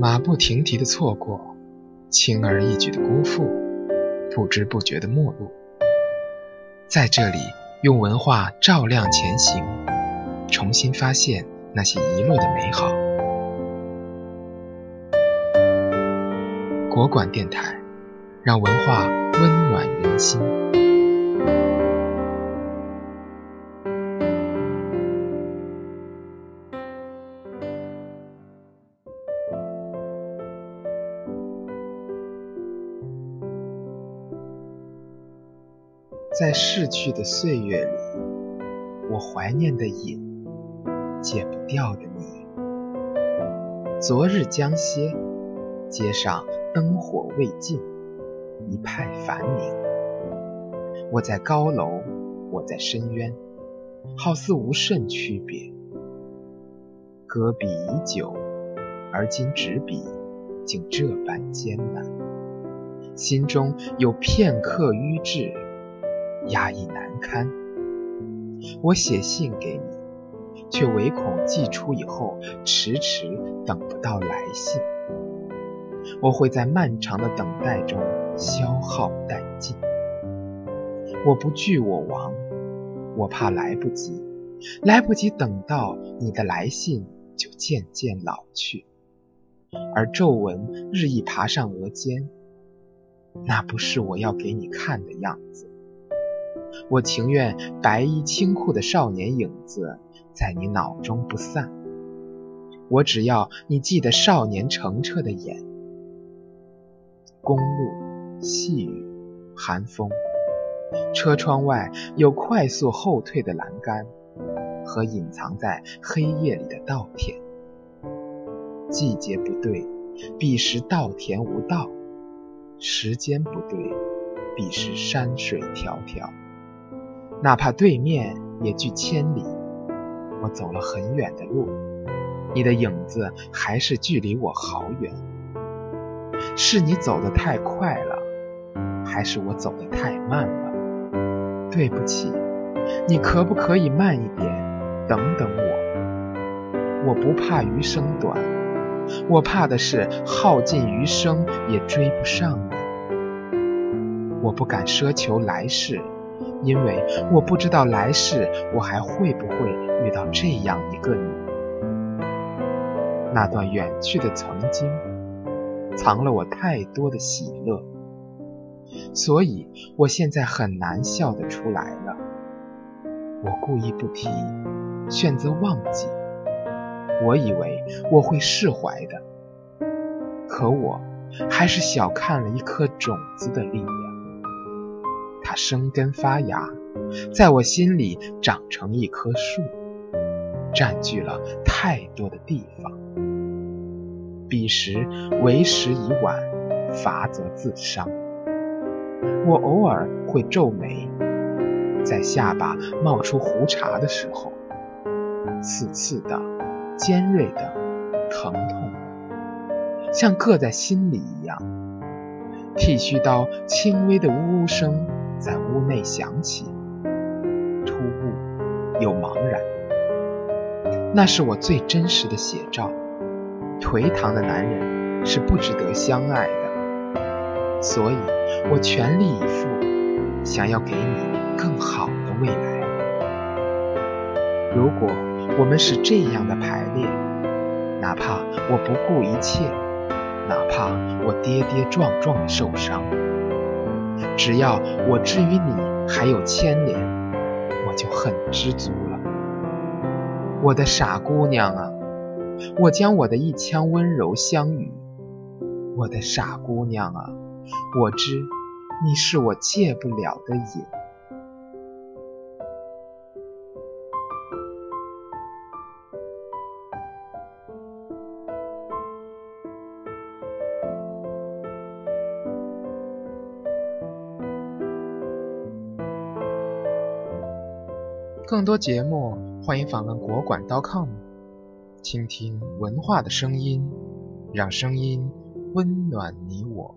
马不停蹄的错过，轻而易举的辜负，不知不觉的陌路。在这里，用文化照亮前行，重新发现那些遗落的美好。国馆电台，让文化温暖人心。在逝去的岁月里，我怀念的影，戒不掉的你。昨日将歇，街上灯火未尽，一派繁明。我在高楼，我在深渊，好似无甚区别。搁笔已久，而今执笔，竟这般艰难。心中有片刻瘀滞。压抑难堪，我写信给你，却唯恐寄出以后迟迟等不到来信。我会在漫长的等待中消耗殆尽。我不惧我亡，我怕来不及，来不及等到你的来信，就渐渐老去，而皱纹日益爬上额间，那不是我要给你看的样子。我情愿白衣青裤的少年影子在你脑中不散，我只要你记得少年澄澈的眼。公路，细雨，寒风，车窗外有快速后退的栏杆和隐藏在黑夜里的稻田。季节不对，彼时稻田无稻；时间不对，彼时山水迢迢。哪怕对面也距千里，我走了很远的路，你的影子还是距离我好远。是你走得太快了，还是我走得太慢了？对不起，你可不可以慢一点，等等我？我不怕余生短，我怕的是耗尽余生也追不上你。我不敢奢求来世。因为我不知道来世我还会不会遇到这样一个你。那段远去的曾经，藏了我太多的喜乐，所以我现在很难笑得出来了。我故意不提，选择忘记。我以为我会释怀的，可我还是小看了一颗种子的力量。它生根发芽，在我心里长成一棵树，占据了太多的地方。彼时为时已晚，罚则自伤。我偶尔会皱眉，在下巴冒出胡茬的时候，刺刺的、尖锐的、疼痛，像刻在心里一样。剃须刀轻微的呜呜声。在屋内响起，突兀又茫然。那是我最真实的写照。颓唐的男人是不值得相爱的，所以我全力以赴，想要给你更好的未来。如果我们是这样的排列，哪怕我不顾一切，哪怕我跌跌撞撞的受伤。只要我之于你还有牵连，我就很知足了。我的傻姑娘啊，我将我的一腔温柔相与。我的傻姑娘啊，我知你是我戒不了的瘾。更多节目，欢迎访问国馆 .com，倾听文化的声音，让声音温暖你我。